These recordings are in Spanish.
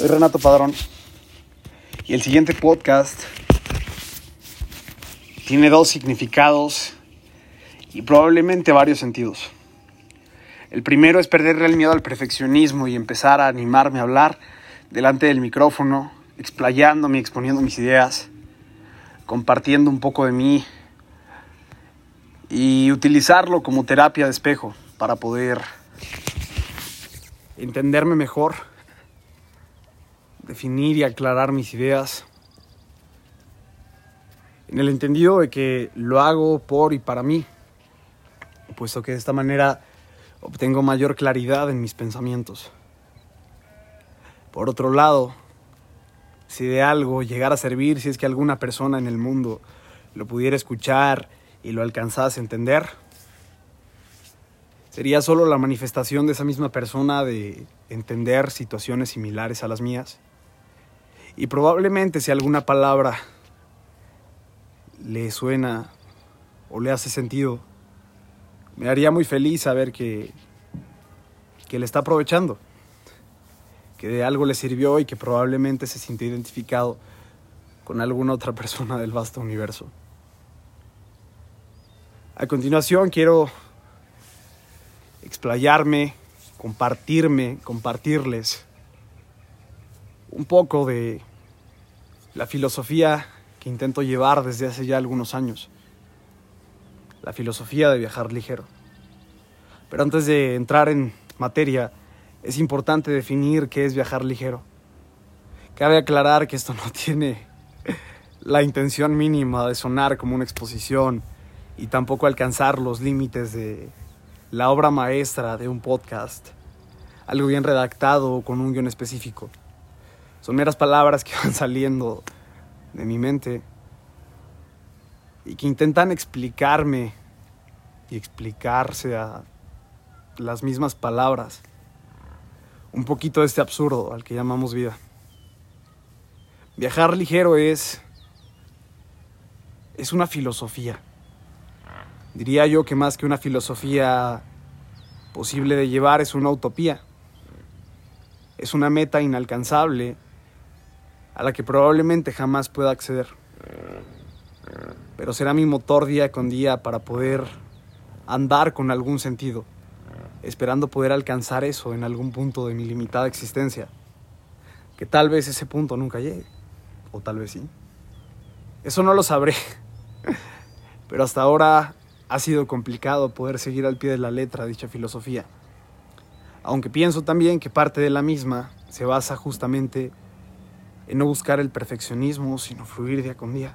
Soy Renato Padrón y el siguiente podcast tiene dos significados y probablemente varios sentidos. El primero es perderle el miedo al perfeccionismo y empezar a animarme a hablar delante del micrófono, explayándome, exponiendo mis ideas, compartiendo un poco de mí y utilizarlo como terapia de espejo para poder entenderme mejor definir y aclarar mis ideas. En el entendido de que lo hago por y para mí, puesto que de esta manera obtengo mayor claridad en mis pensamientos. Por otro lado, si de algo llegara a servir, si es que alguna persona en el mundo lo pudiera escuchar y lo alcanzase a entender, sería solo la manifestación de esa misma persona de entender situaciones similares a las mías y probablemente si alguna palabra le suena o le hace sentido, me haría muy feliz saber que, que le está aprovechando, que de algo le sirvió y que probablemente se siente identificado con alguna otra persona del vasto universo. A continuación quiero explayarme, compartirme, compartirles un poco de la filosofía que intento llevar desde hace ya algunos años. La filosofía de viajar ligero. Pero antes de entrar en materia, es importante definir qué es viajar ligero. Cabe aclarar que esto no tiene la intención mínima de sonar como una exposición y tampoco alcanzar los límites de la obra maestra de un podcast, algo bien redactado con un guion específico. Son meras palabras que van saliendo de mi mente y que intentan explicarme y explicarse a las mismas palabras un poquito de este absurdo al que llamamos vida. Viajar ligero es es una filosofía. Diría yo que más que una filosofía posible de llevar es una utopía. Es una meta inalcanzable a la que probablemente jamás pueda acceder. Pero será mi motor día con día para poder andar con algún sentido, esperando poder alcanzar eso en algún punto de mi limitada existencia. Que tal vez ese punto nunca llegue, o tal vez sí. Eso no lo sabré, pero hasta ahora ha sido complicado poder seguir al pie de la letra dicha filosofía. Aunque pienso también que parte de la misma se basa justamente en no buscar el perfeccionismo, sino fluir día con día.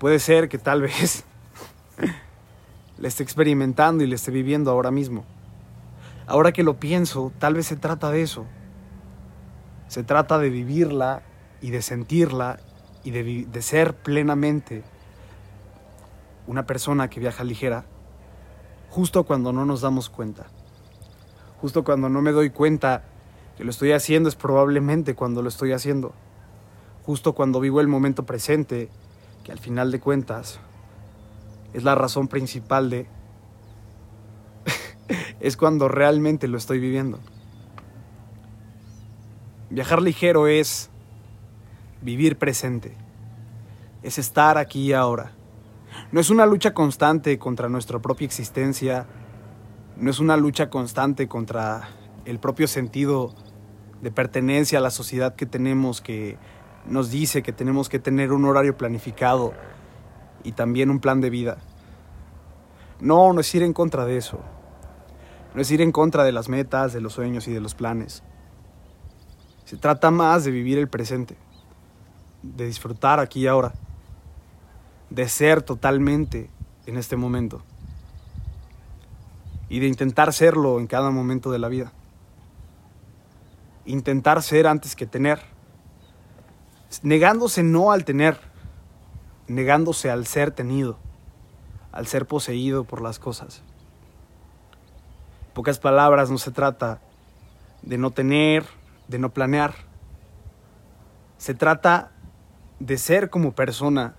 Puede ser que tal vez le esté experimentando y le esté viviendo ahora mismo. Ahora que lo pienso, tal vez se trata de eso. Se trata de vivirla y de sentirla y de, de ser plenamente una persona que viaja ligera, justo cuando no nos damos cuenta. Justo cuando no me doy cuenta que lo estoy haciendo es probablemente cuando lo estoy haciendo. Justo cuando vivo el momento presente, que al final de cuentas es la razón principal de... es cuando realmente lo estoy viviendo. Viajar ligero es vivir presente, es estar aquí y ahora. No es una lucha constante contra nuestra propia existencia, no es una lucha constante contra el propio sentido de pertenencia a la sociedad que tenemos que nos dice que tenemos que tener un horario planificado y también un plan de vida. No, no es ir en contra de eso. No es ir en contra de las metas, de los sueños y de los planes. Se trata más de vivir el presente, de disfrutar aquí y ahora, de ser totalmente en este momento y de intentar serlo en cada momento de la vida intentar ser antes que tener, negándose no al tener, negándose al ser tenido, al ser poseído por las cosas. En pocas palabras, no se trata de no tener, de no planear. Se trata de ser como persona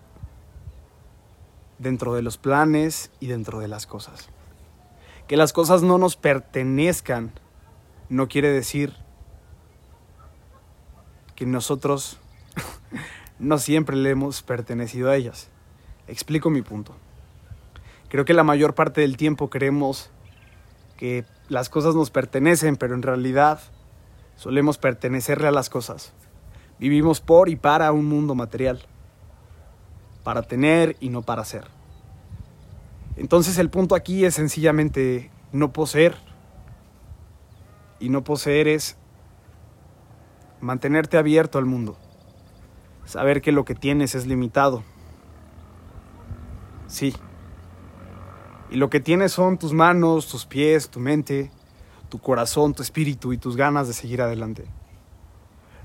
dentro de los planes y dentro de las cosas. Que las cosas no nos pertenezcan no quiere decir que nosotros no siempre le hemos pertenecido a ellas. Explico mi punto. Creo que la mayor parte del tiempo creemos que las cosas nos pertenecen, pero en realidad solemos pertenecerle a las cosas. Vivimos por y para un mundo material, para tener y no para ser. Entonces el punto aquí es sencillamente no poseer. Y no poseer es mantenerte abierto al mundo. Saber que lo que tienes es limitado. Sí. Y lo que tienes son tus manos, tus pies, tu mente, tu corazón, tu espíritu y tus ganas de seguir adelante.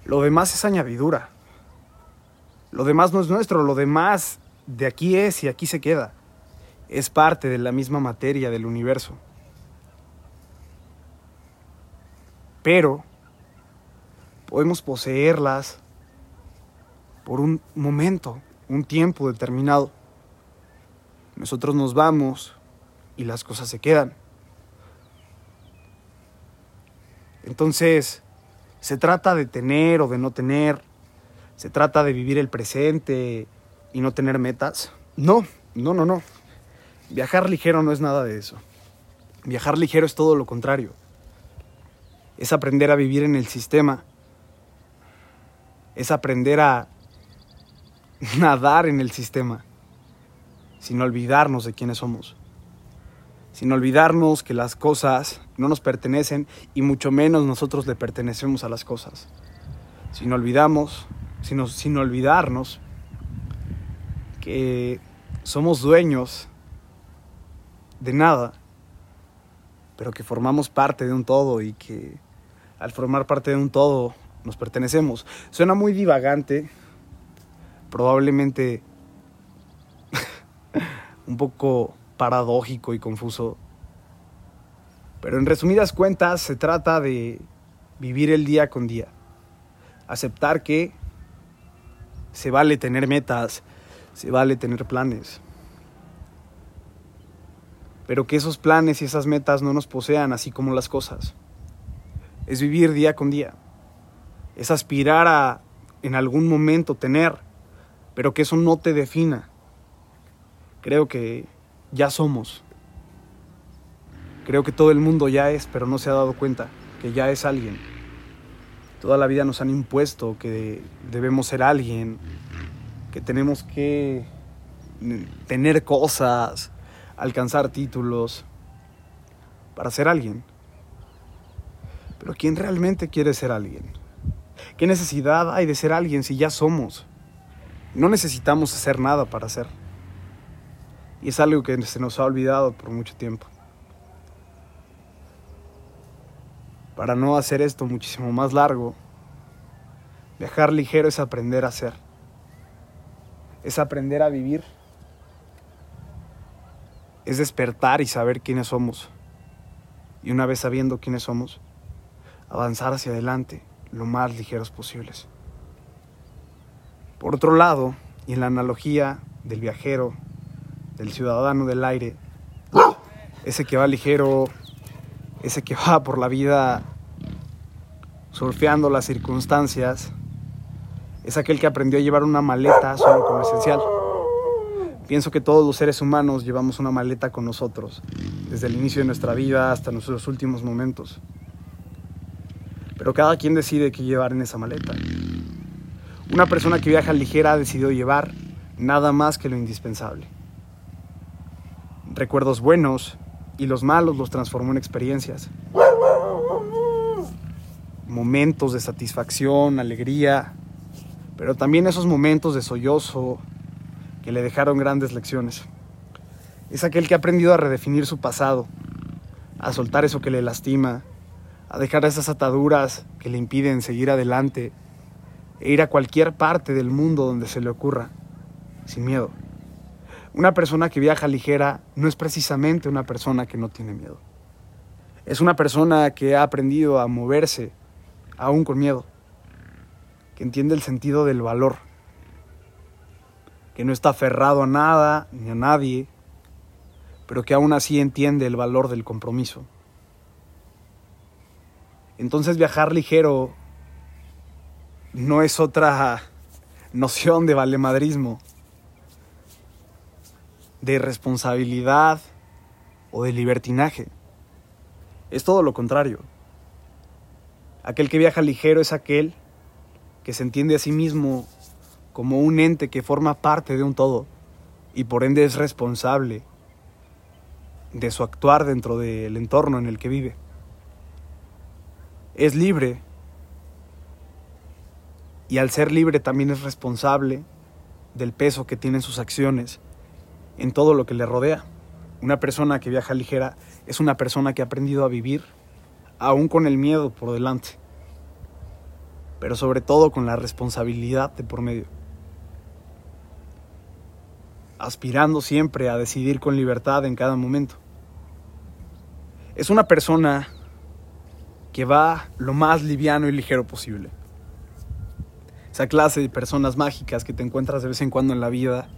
Lo demás es añadidura. Lo demás no es nuestro, lo demás de aquí es y aquí se queda. Es parte de la misma materia del universo. Pero podemos poseerlas por un momento, un tiempo determinado. Nosotros nos vamos y las cosas se quedan. Entonces, ¿se trata de tener o de no tener? ¿Se trata de vivir el presente y no tener metas? No, no, no, no. Viajar ligero no es nada de eso. Viajar ligero es todo lo contrario. Es aprender a vivir en el sistema. Es aprender a nadar en el sistema sin olvidarnos de quiénes somos. Sin olvidarnos que las cosas no nos pertenecen y mucho menos nosotros le pertenecemos a las cosas. Sin olvidamos, sin, sin olvidarnos que somos dueños de nada, pero que formamos parte de un todo y que al formar parte de un todo nos pertenecemos. Suena muy divagante, probablemente un poco paradójico y confuso, pero en resumidas cuentas se trata de vivir el día con día, aceptar que se vale tener metas, se vale tener planes, pero que esos planes y esas metas no nos posean así como las cosas. Es vivir día con día, es aspirar a en algún momento tener, pero que eso no te defina. Creo que ya somos. Creo que todo el mundo ya es, pero no se ha dado cuenta que ya es alguien. Toda la vida nos han impuesto que debemos ser alguien, que tenemos que tener cosas, alcanzar títulos para ser alguien. Pero ¿quién realmente quiere ser alguien? ¿Qué necesidad hay de ser alguien si ya somos? No necesitamos hacer nada para ser. Y es algo que se nos ha olvidado por mucho tiempo. Para no hacer esto muchísimo más largo, viajar ligero es aprender a ser. Es aprender a vivir es despertar y saber quiénes somos. Y una vez sabiendo quiénes somos, avanzar hacia adelante lo más ligeros posibles. Por otro lado, y en la analogía del viajero, del ciudadano del aire, ese que va ligero, ese que va por la vida surfeando las circunstancias, es aquel que aprendió a llevar una maleta solo como esencial. Pienso que todos los seres humanos llevamos una maleta con nosotros, desde el inicio de nuestra vida hasta nuestros últimos momentos. Pero cada quien decide qué llevar en esa maleta. Una persona que viaja ligera decidió llevar nada más que lo indispensable. Recuerdos buenos y los malos los transformó en experiencias. Momentos de satisfacción, alegría, pero también esos momentos de sollozo, que le dejaron grandes lecciones. Es aquel que ha aprendido a redefinir su pasado, a soltar eso que le lastima, a dejar esas ataduras que le impiden seguir adelante e ir a cualquier parte del mundo donde se le ocurra, sin miedo. Una persona que viaja ligera no es precisamente una persona que no tiene miedo. Es una persona que ha aprendido a moverse aún con miedo, que entiende el sentido del valor que no está aferrado a nada ni a nadie, pero que aún así entiende el valor del compromiso. Entonces viajar ligero no es otra noción de valemadrismo, de responsabilidad o de libertinaje. Es todo lo contrario. Aquel que viaja ligero es aquel que se entiende a sí mismo como un ente que forma parte de un todo y por ende es responsable de su actuar dentro del entorno en el que vive. Es libre y al ser libre también es responsable del peso que tienen sus acciones en todo lo que le rodea. Una persona que viaja ligera es una persona que ha aprendido a vivir aún con el miedo por delante, pero sobre todo con la responsabilidad de por medio. Aspirando siempre a decidir con libertad en cada momento. Es una persona que va lo más liviano y ligero posible. Esa clase de personas mágicas que te encuentras de vez en cuando en la vida,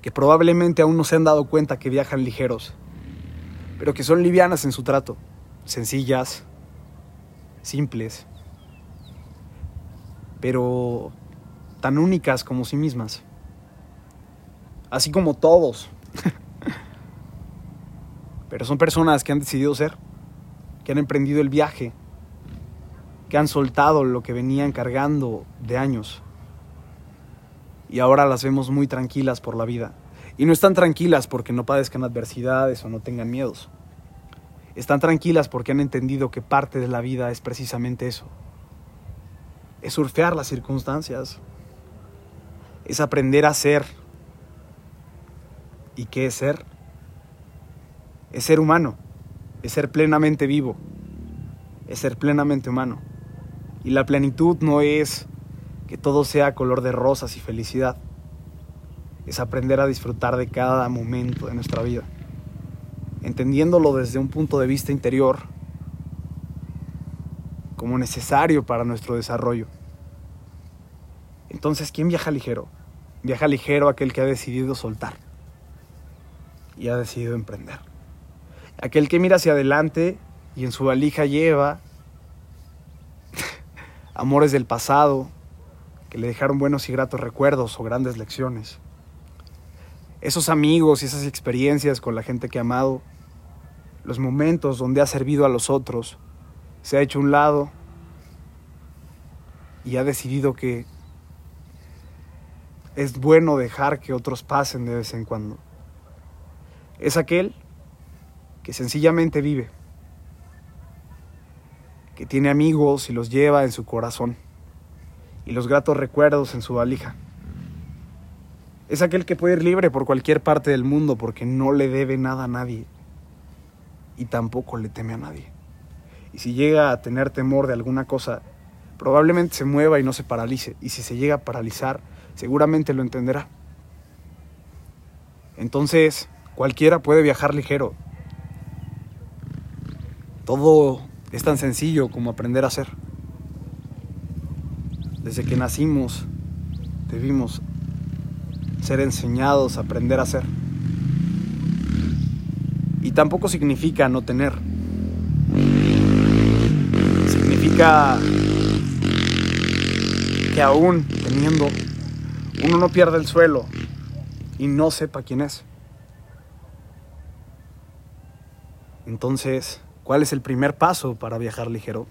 que probablemente aún no se han dado cuenta que viajan ligeros, pero que son livianas en su trato, sencillas, simples, pero tan únicas como sí mismas, así como todos. pero son personas que han decidido ser, que han emprendido el viaje, que han soltado lo que venían cargando de años y ahora las vemos muy tranquilas por la vida. Y no están tranquilas porque no padezcan adversidades o no tengan miedos. Están tranquilas porque han entendido que parte de la vida es precisamente eso. Es surfear las circunstancias. Es aprender a ser. ¿Y qué es ser? Es ser humano. Es ser plenamente vivo. Es ser plenamente humano. Y la plenitud no es que todo sea color de rosas y felicidad es aprender a disfrutar de cada momento de nuestra vida, entendiéndolo desde un punto de vista interior como necesario para nuestro desarrollo. Entonces, ¿quién viaja ligero? Viaja ligero aquel que ha decidido soltar y ha decidido emprender. Aquel que mira hacia adelante y en su valija lleva amores del pasado que le dejaron buenos y gratos recuerdos o grandes lecciones esos amigos y esas experiencias con la gente que ha amado, los momentos donde ha servido a los otros, se ha hecho un lado y ha decidido que es bueno dejar que otros pasen de vez en cuando. Es aquel que sencillamente vive, que tiene amigos y los lleva en su corazón y los gratos recuerdos en su valija. Es aquel que puede ir libre por cualquier parte del mundo porque no le debe nada a nadie y tampoco le teme a nadie. Y si llega a tener temor de alguna cosa, probablemente se mueva y no se paralice. Y si se llega a paralizar, seguramente lo entenderá. Entonces, cualquiera puede viajar ligero. Todo es tan sencillo como aprender a hacer. Desde que nacimos, debimos ser enseñados a aprender a ser. Y tampoco significa no tener. Significa que aún teniendo, uno no pierde el suelo y no sepa quién es. Entonces, ¿cuál es el primer paso para viajar ligero?